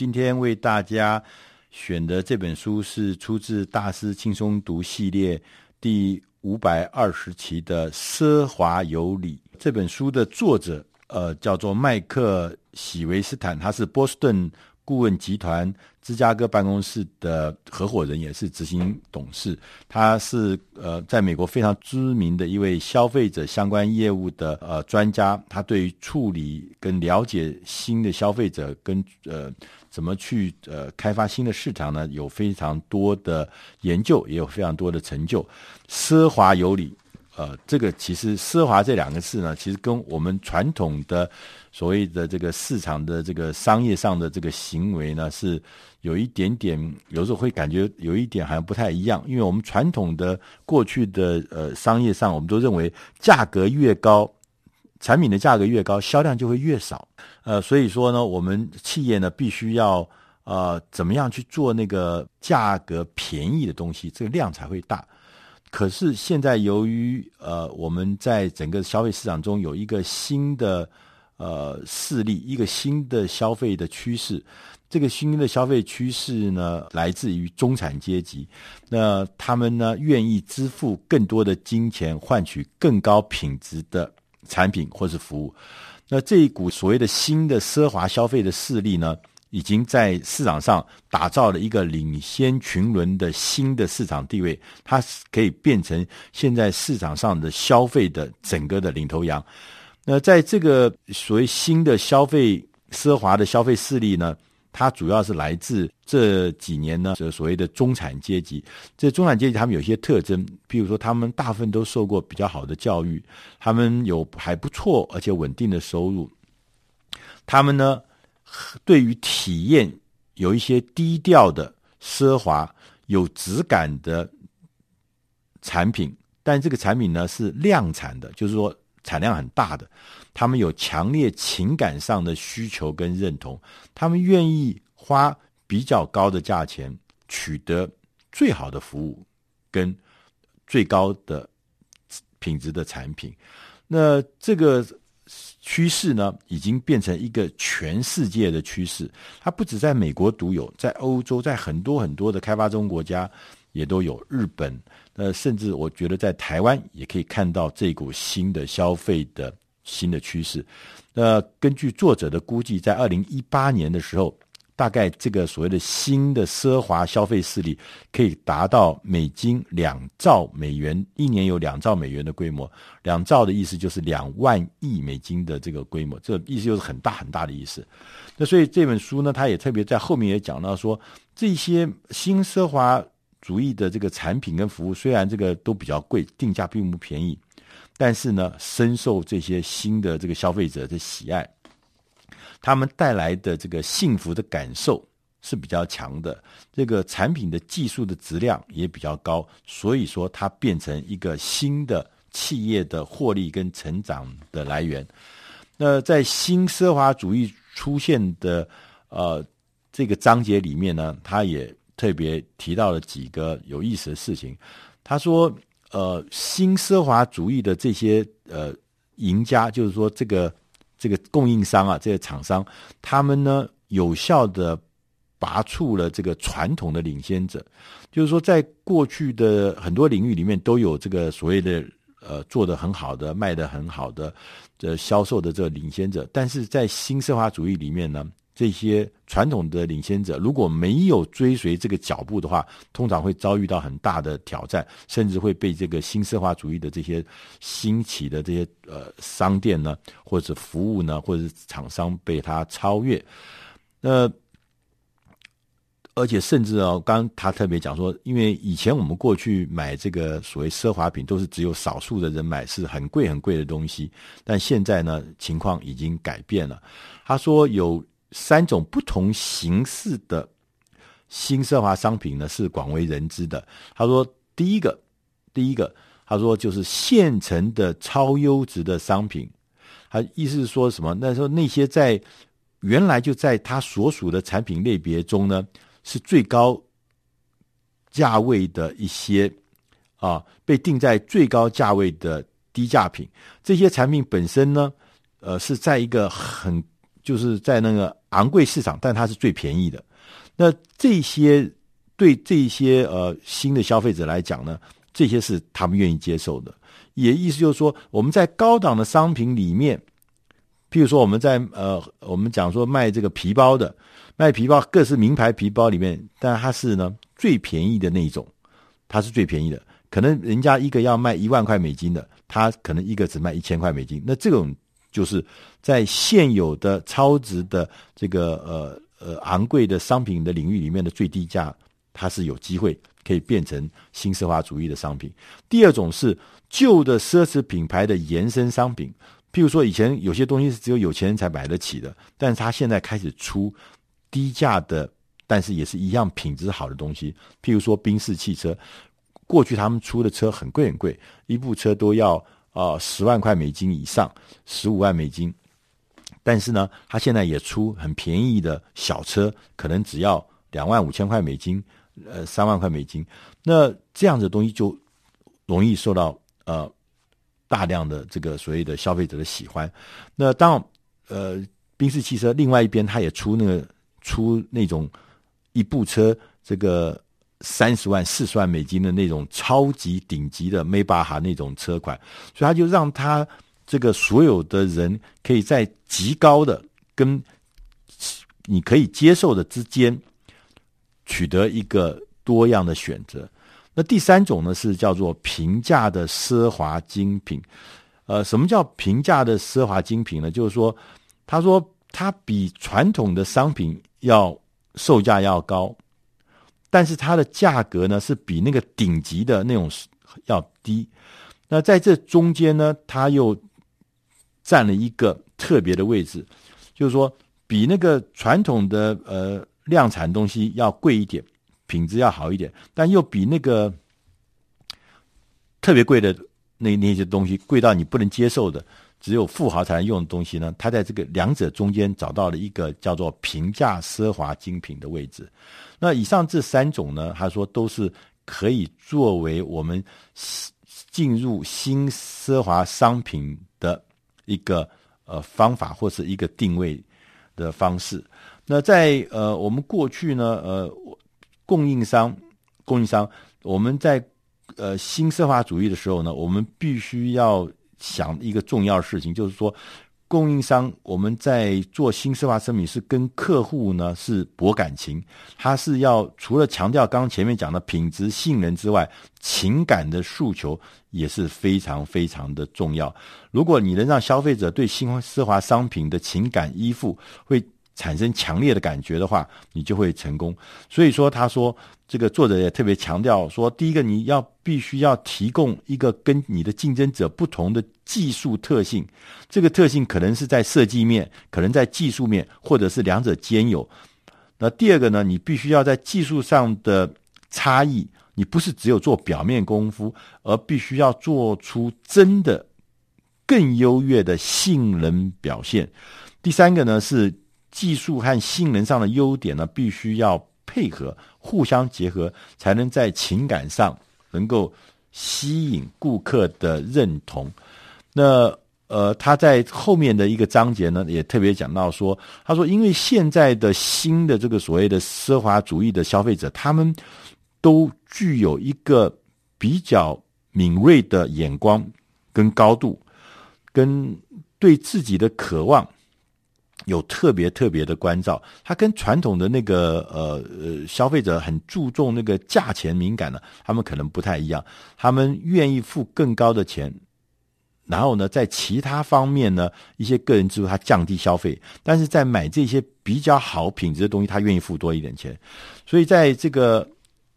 今天为大家选的这本书是出自《大师轻松读》系列第五百二十期的《奢华有礼》。这本书的作者呃叫做麦克喜维斯坦，他是波士顿顾问集团芝加哥办公室的合伙人，也是执行董事。他是呃，在美国非常知名的一位消费者相关业务的呃专家。他对于处理跟了解新的消费者跟呃怎么去呃开发新的市场呢，有非常多的研究，也有非常多的成就。奢华有理。呃，这个其实“奢华”这两个字呢，其实跟我们传统的所谓的这个市场的这个商业上的这个行为呢，是有一点点，有时候会感觉有一点好像不太一样。因为我们传统的过去的呃商业上，我们都认为价格越高，产品的价格越高，销量就会越少。呃，所以说呢，我们企业呢必须要呃怎么样去做那个价格便宜的东西，这个量才会大。可是现在，由于呃，我们在整个消费市场中有一个新的呃势力，一个新的消费的趋势。这个新的消费趋势呢，来自于中产阶级。那他们呢，愿意支付更多的金钱，换取更高品质的产品或是服务。那这一股所谓的新的奢华消费的势力呢，已经在市场上打造了一个领先群伦的新的市场地位，它可以变成现在市场上的消费的整个的领头羊。那在这个所谓新的消费奢华的消费势力呢，它主要是来自这几年呢，这所谓的中产阶级。这中产阶级他们有些特征，譬如说他们大部分都受过比较好的教育，他们有还不错而且稳定的收入，他们呢。对于体验有一些低调的奢华、有质感的产品，但这个产品呢是量产的，就是说产量很大的。他们有强烈情感上的需求跟认同，他们愿意花比较高的价钱取得最好的服务跟最高的品质的产品。那这个。趋势呢，已经变成一个全世界的趋势。它不止在美国独有，在欧洲，在很多很多的开发中国家也都有。日本，那，甚至我觉得在台湾也可以看到这股新的消费的新的趋势。那根据作者的估计，在二零一八年的时候。大概这个所谓的新的奢华消费势力，可以达到美金两兆美元，一年有两兆美元的规模。两兆的意思就是两万亿美金的这个规模，这意思就是很大很大的意思。那所以这本书呢，它也特别在后面也讲到说，这些新奢华主义的这个产品跟服务，虽然这个都比较贵，定价并不便宜，但是呢，深受这些新的这个消费者的喜爱。他们带来的这个幸福的感受是比较强的，这个产品的技术的质量也比较高，所以说它变成一个新的企业的获利跟成长的来源。那在新奢华主义出现的呃这个章节里面呢，他也特别提到了几个有意思的事情。他说，呃，新奢华主义的这些呃赢家，就是说这个。这个供应商啊，这个厂商，他们呢有效的拔出了这个传统的领先者，就是说，在过去的很多领域里面都有这个所谓的呃做的很好的、卖的很好的、这销售的这个领先者，但是在新社会主义里面呢。这些传统的领先者如果没有追随这个脚步的话，通常会遭遇到很大的挑战，甚至会被这个新奢华主义的这些兴起的这些呃商店呢，或者服务呢，或者是厂商被它超越。那而且甚至哦，刚他特别讲说，因为以前我们过去买这个所谓奢华品，都是只有少数的人买，是很贵很贵的东西。但现在呢，情况已经改变了。他说有。三种不同形式的新奢华商品呢，是广为人知的。他说，第一个，第一个，他说就是现成的超优质的商品。他意思是说什么？那时候那些在原来就在他所属的产品类别中呢，是最高价位的一些啊，被定在最高价位的低价品。这些产品本身呢，呃，是在一个很就是在那个昂贵市场，但它是最便宜的。那这些对这些呃新的消费者来讲呢，这些是他们愿意接受的。也意思就是说，我们在高档的商品里面，譬如说我们在呃我们讲说卖这个皮包的，卖皮包各式名牌皮包里面，但它是呢最便宜的那一种，它是最便宜的。可能人家一个要卖一万块美金的，他可能一个只卖一千块美金。那这种就是在现有的超值的这个呃呃昂贵的商品的领域里面的最低价，它是有机会可以变成新奢华主义的商品。第二种是旧的奢侈品牌的延伸商品，譬如说以前有些东西是只有有钱人才买得起的，但是他现在开始出低价的，但是也是一样品质好的东西，譬如说宾士汽车。过去他们出的车很贵很贵，一部车都要啊、呃、十万块美金以上，十五万美金。但是呢，他现在也出很便宜的小车，可能只要两万五千块美金，呃三万块美金。那这样的东西就容易受到呃大量的这个所谓的消费者的喜欢。那当呃宾士汽车另外一边，它也出那个出那种一部车这个。三十万、四十万美金的那种超级顶级的迈巴哈那种车款，所以他就让他这个所有的人可以在极高的跟你可以接受的之间取得一个多样的选择。那第三种呢，是叫做平价的奢华精品。呃，什么叫平价的奢华精品呢？就是说，他说它比传统的商品要售价要高。但是它的价格呢，是比那个顶级的那种要低。那在这中间呢，它又占了一个特别的位置，就是说比那个传统的呃量产东西要贵一点，品质要好一点，但又比那个特别贵的那那些东西贵到你不能接受的，只有富豪才能用的东西呢，他在这个两者中间找到了一个叫做平价奢华精品的位置。那以上这三种呢，他说都是可以作为我们进入新奢华商品的一个呃方法，或是一个定位的方式。那在呃我们过去呢，呃供应商供应商，我们在呃新奢华主义的时候呢，我们必须要想一个重要的事情，就是说。供应商，我们在做新奢华商品是跟客户呢是博感情，他是要除了强调刚刚前面讲的品质、信任之外，情感的诉求也是非常非常的重要。如果你能让消费者对新奢华商品的情感依附，会产生强烈的感觉的话，你就会成功。所以说，他说这个作者也特别强调说，第一个你要必须要提供一个跟你的竞争者不同的技术特性，这个特性可能是在设计面，可能在技术面，或者是两者兼有。那第二个呢，你必须要在技术上的差异，你不是只有做表面功夫，而必须要做出真的更优越的性能表现。第三个呢是。技术和性能上的优点呢，必须要配合，互相结合，才能在情感上能够吸引顾客的认同。那呃，他在后面的一个章节呢，也特别讲到说，他说，因为现在的新的这个所谓的奢华主义的消费者，他们都具有一个比较敏锐的眼光跟高度，跟对自己的渴望。有特别特别的关照，他跟传统的那个呃呃消费者很注重那个价钱敏感的，他们可能不太一样，他们愿意付更高的钱，然后呢，在其他方面呢，一些个人支出他降低消费，但是在买这些比较好品质的东西，他愿意付多一点钱，所以在这个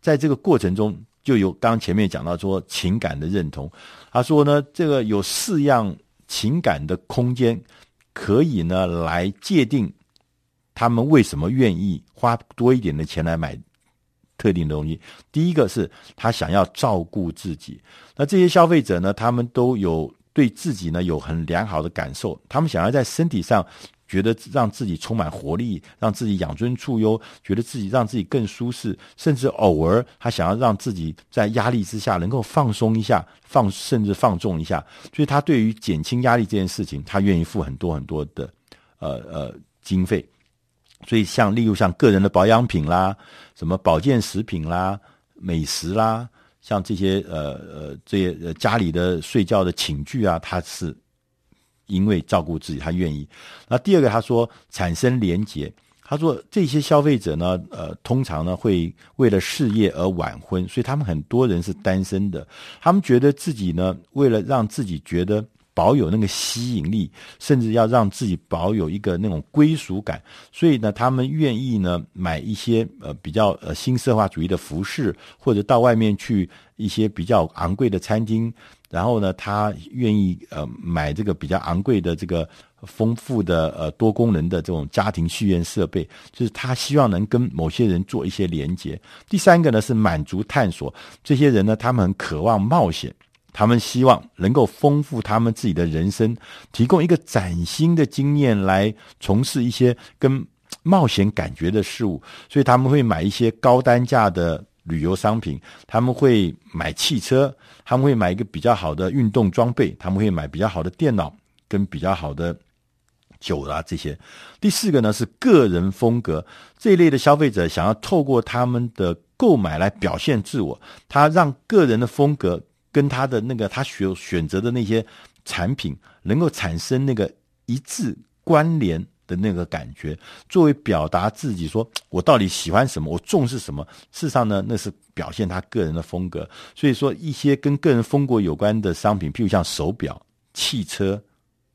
在这个过程中，就有刚前面讲到说情感的认同，他说呢，这个有四样情感的空间。可以呢，来界定他们为什么愿意花多一点的钱来买特定的东西。第一个是他想要照顾自己，那这些消费者呢，他们都有对自己呢有很良好的感受，他们想要在身体上觉得让自己充满活力，让自己养尊处优，觉得自己让自己更舒适，甚至偶尔他想要让自己在压力之下能够放松一下，放甚至放纵一下。所以他对于减轻压力这件事情，他愿意付很多很多的呃呃经费。所以像例如像个人的保养品啦，什么保健食品啦、美食啦，像这些呃呃这些呃家里的睡觉的寝具啊，他是因为照顾自己，他愿意。那第二个他说产生连结，他说这些消费者呢，呃，通常呢会为了事业而晚婚，所以他们很多人是单身的，他们觉得自己呢为了让自己觉得。保有那个吸引力，甚至要让自己保有一个那种归属感，所以呢，他们愿意呢买一些呃比较呃新社会主义的服饰，或者到外面去一些比较昂贵的餐厅，然后呢，他愿意呃买这个比较昂贵的这个丰富的呃多功能的这种家庭续艳设备，就是他希望能跟某些人做一些连接。第三个呢是满足探索，这些人呢，他们很渴望冒险。他们希望能够丰富他们自己的人生，提供一个崭新的经验来从事一些跟冒险感觉的事物，所以他们会买一些高单价的旅游商品，他们会买汽车，他们会买一个比较好的运动装备，他们会买比较好的电脑跟比较好的酒啊这些。第四个呢是个人风格，这一类的消费者想要透过他们的购买来表现自我，他让个人的风格。跟他的那个他选选择的那些产品能够产生那个一致关联那个感觉，作为表达自己说我到底喜欢什么，我重视什么。事实上呢，那是表现他个人的风格。所以说，一些跟个人风格有关的商品，譬如像手表、汽车、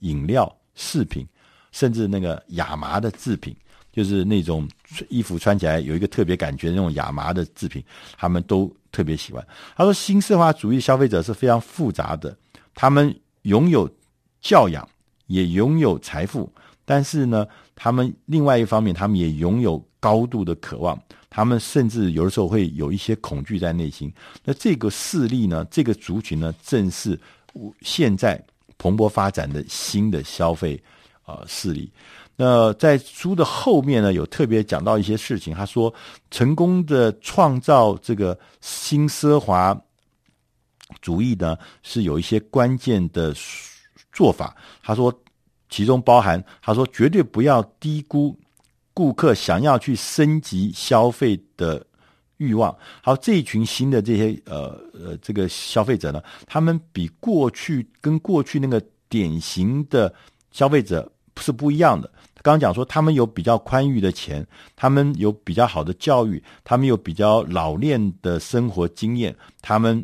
饮料、饰品，甚至那个亚麻的制品。就是那种衣服穿起来有一个特别感觉那种亚麻的制品，他们都特别喜欢。他说，新社会主义消费者是非常复杂的，他们拥有教养，也拥有财富，但是呢，他们另外一方面，他们也拥有高度的渴望，他们甚至有的时候会有一些恐惧在内心。那这个势力呢，这个族群呢，正是现在蓬勃发展的新的消费啊、呃、势力。那在书的后面呢，有特别讲到一些事情。他说，成功的创造这个新奢华主义呢，是有一些关键的做法。他说，其中包含他说，绝对不要低估顾客想要去升级消费的欲望。好，这一群新的这些呃呃这个消费者呢，他们比过去跟过去那个典型的消费者是不一样的。刚刚讲说，他们有比较宽裕的钱，他们有比较好的教育，他们有比较老练的生活经验，他们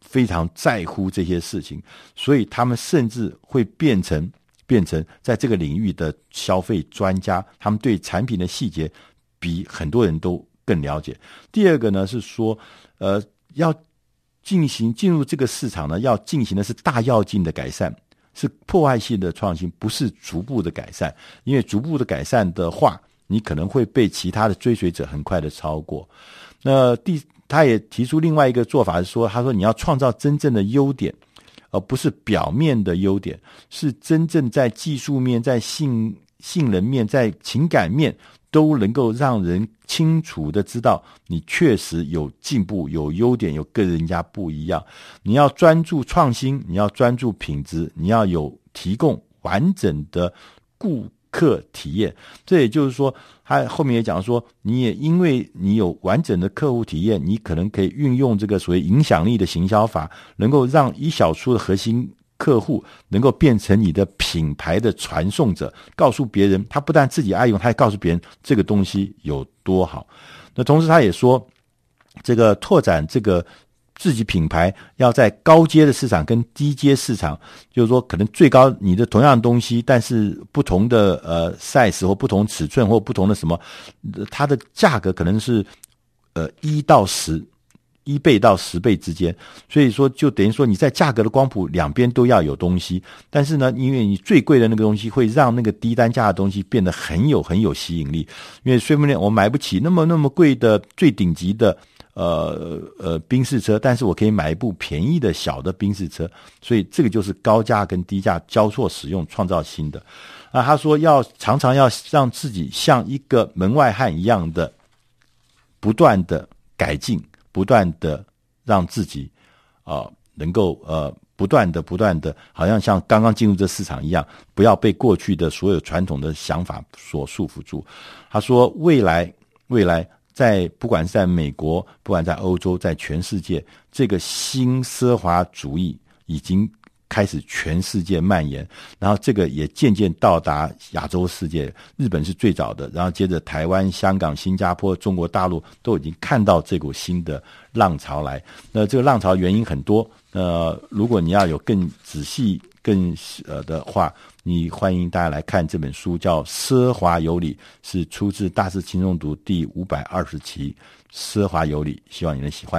非常在乎这些事情，所以他们甚至会变成变成在这个领域的消费专家。他们对产品的细节比很多人都更了解。第二个呢是说，呃，要进行进入这个市场呢，要进行的是大跃进的改善。是破坏性的创新，不是逐步的改善。因为逐步的改善的话，你可能会被其他的追随者很快的超过。那第，他也提出另外一个做法是说，他说你要创造真正的优点，而不是表面的优点，是真正在技术面、在性性能面、在情感面。都能够让人清楚的知道你确实有进步、有优点、有跟人家不一样。你要专注创新，你要专注品质，你要有提供完整的顾客体验。这也就是说，他后面也讲说，你也因为你有完整的客户体验，你可能可以运用这个所谓影响力的行销法，能够让一小撮的核心。客户能够变成你的品牌的传送者，告诉别人，他不但自己爱用，他还告诉别人这个东西有多好。那同时，他也说，这个拓展这个自己品牌，要在高阶的市场跟低阶市场，就是说，可能最高你的同样东西，但是不同的呃 size 或不同尺寸或不同的什么，它的价格可能是呃一到十。一倍到十倍之间，所以说就等于说你在价格的光谱两边都要有东西，但是呢，因为你最贵的那个东西会让那个低单价的东西变得很有很有吸引力，因为说不定我买不起那么那么贵的最顶级的呃呃宾士车，但是我可以买一部便宜的小的宾士车，所以这个就是高价跟低价交错使用创造新的。啊，他说要常常要让自己像一个门外汉一样的不断的改进。不断的让自己啊、能够呃不断的、不断的，好像像刚刚进入这市场一样，不要被过去的所有传统的想法所束缚住。他说，未来，未来在不管是在美国，不管在欧洲，在全世界，这个新奢华主义已经。开始全世界蔓延，然后这个也渐渐到达亚洲世界。日本是最早的，然后接着台湾、香港、新加坡、中国大陆都已经看到这股新的浪潮来。那这个浪潮原因很多。呃，如果你要有更仔细、更呃的话，你欢迎大家来看这本书，叫《奢华有礼》，是出自《大师轻松读》第五百二十期，《奢华有礼》，希望你能喜欢。